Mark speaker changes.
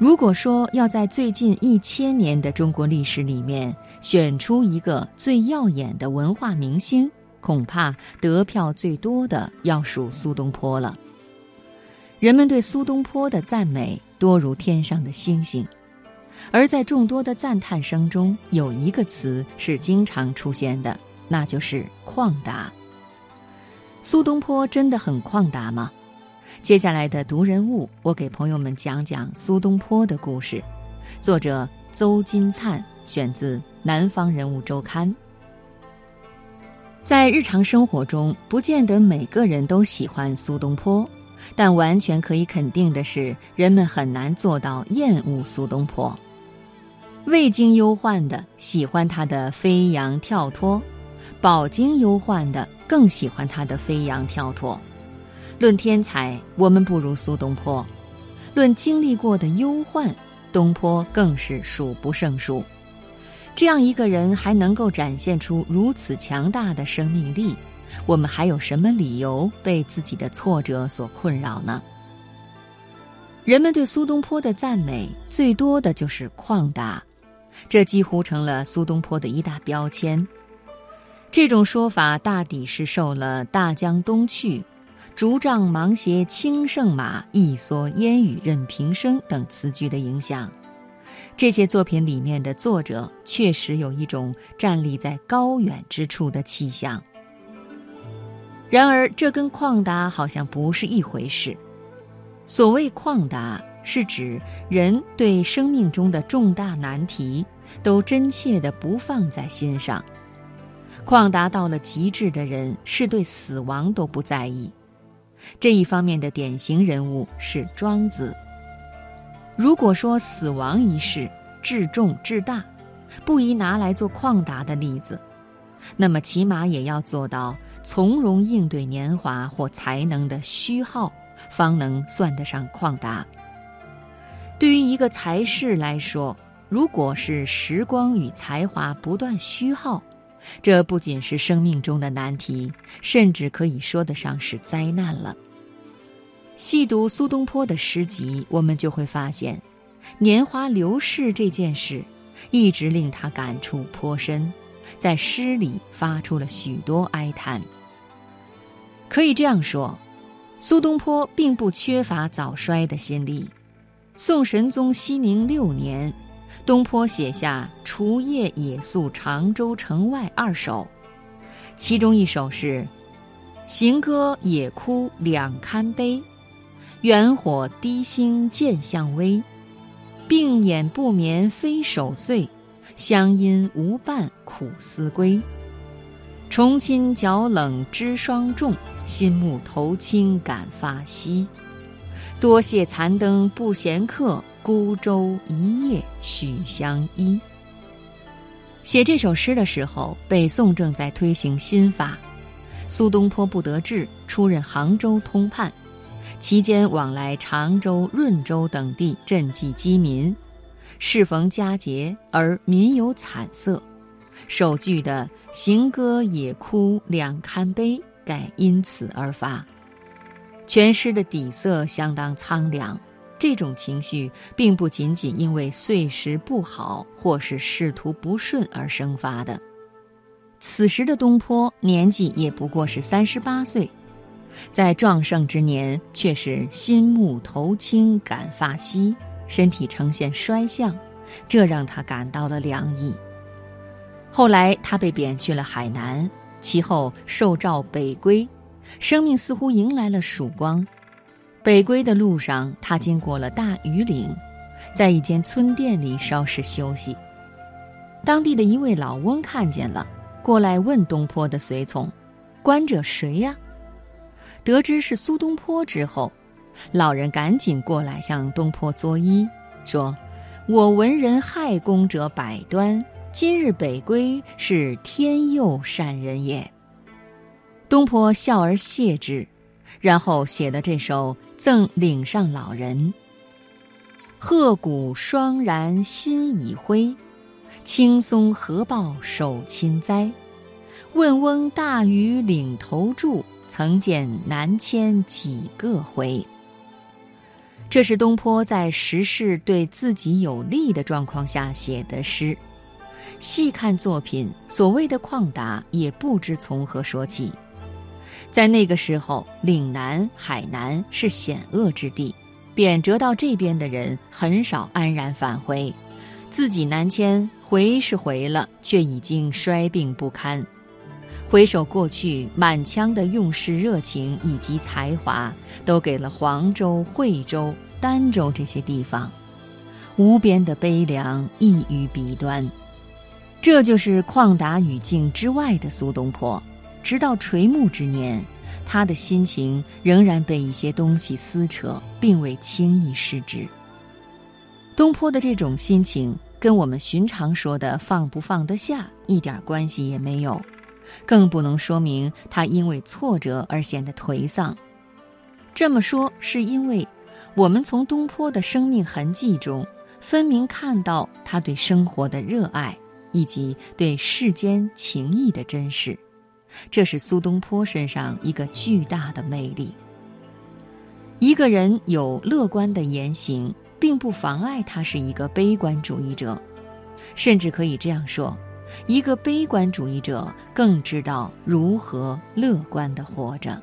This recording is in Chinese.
Speaker 1: 如果说要在最近一千年的中国历史里面选出一个最耀眼的文化明星，恐怕得票最多的要数苏东坡了。人们对苏东坡的赞美多如天上的星星，而在众多的赞叹声中，有一个词是经常出现的，那就是旷达。苏东坡真的很旷达吗？接下来的读人物，我给朋友们讲讲苏东坡的故事。作者邹金灿，选自《南方人物周刊》。在日常生活中，不见得每个人都喜欢苏东坡，但完全可以肯定的是，人们很难做到厌恶苏东坡。未经忧患的喜欢他的飞扬跳脱，饱经忧患的更喜欢他的飞扬跳脱。论天才，我们不如苏东坡；论经历过的忧患，东坡更是数不胜数。这样一个人还能够展现出如此强大的生命力，我们还有什么理由被自己的挫折所困扰呢？人们对苏东坡的赞美最多的就是旷达，这几乎成了苏东坡的一大标签。这种说法大抵是受了“大江东去”。竹杖芒鞋轻胜马，一蓑烟雨任平生等词句的影响，这些作品里面的作者确实有一种站立在高远之处的气象。然而，这跟旷达好像不是一回事。所谓旷达，是指人对生命中的重大难题都真切地不放在心上。旷达到了极致的人，是对死亡都不在意。这一方面的典型人物是庄子。如果说死亡一事至重至大，不宜拿来做旷达的例子，那么起码也要做到从容应对年华或才能的虚耗，方能算得上旷达。对于一个才士来说，如果是时光与才华不断虚耗，这不仅是生命中的难题，甚至可以说得上是灾难了。细读苏东坡的诗集，我们就会发现，年华流逝这件事，一直令他感触颇深，在诗里发出了许多哀叹。可以这样说，苏东坡并不缺乏早衰的心理。宋神宗熙宁六年。东坡写下《除夜野宿常州城外》二首，其中一首是“行歌野哭两堪悲，远火低星渐向微。病眼不眠非守岁，乡音无伴苦思归。重亲脚冷知霜重，新暮头轻感发稀。多谢残灯不闲客。”孤舟一叶许相依。写这首诗的时候，北宋正在推行新法，苏东坡不得志，出任杭州通判，期间往来常州、润州等地赈济饥民。适逢佳节，而民有惨色，首句的“行歌野哭两堪悲”盖因此而发。全诗的底色相当苍凉。这种情绪并不仅仅因为岁时不好或是仕途不顺而生发的。此时的东坡年纪也不过是三十八岁，在壮盛之年却是心目头青感发稀，身体呈现衰相，这让他感到了凉意。后来他被贬去了海南，其后受诏北归，生命似乎迎来了曙光。北归的路上，他经过了大庾岭，在一间村店里稍事休息。当地的一位老翁看见了，过来问东坡的随从：“观者谁呀？”得知是苏东坡之后，老人赶紧过来向东坡作揖，说：“我闻人害公者百端，今日北归是天佑善人也。”东坡笑而谢之，然后写了这首。赠岭上老人。鹤骨霜然心已灰，青松何报手亲栽？问翁大于岭头住，曾见南迁几个回。这是东坡在时事对自己有利的状况下写的诗。细看作品，所谓的旷达也不知从何说起。在那个时候，岭南、海南是险恶之地，贬谪到这边的人很少安然返回，自己南迁回是回了，却已经衰病不堪。回首过去，满腔的用事热情以及才华，都给了黄州、惠州、儋州这些地方，无边的悲凉溢于笔端。这就是旷达语境之外的苏东坡。直到垂暮之年，他的心情仍然被一些东西撕扯，并未轻易失之。东坡的这种心情，跟我们寻常说的放不放得下一点关系也没有，更不能说明他因为挫折而显得颓丧。这么说，是因为我们从东坡的生命痕迹中，分明看到他对生活的热爱，以及对世间情谊的珍视。这是苏东坡身上一个巨大的魅力。一个人有乐观的言行，并不妨碍他是一个悲观主义者，甚至可以这样说：一个悲观主义者更知道如何乐观的活着。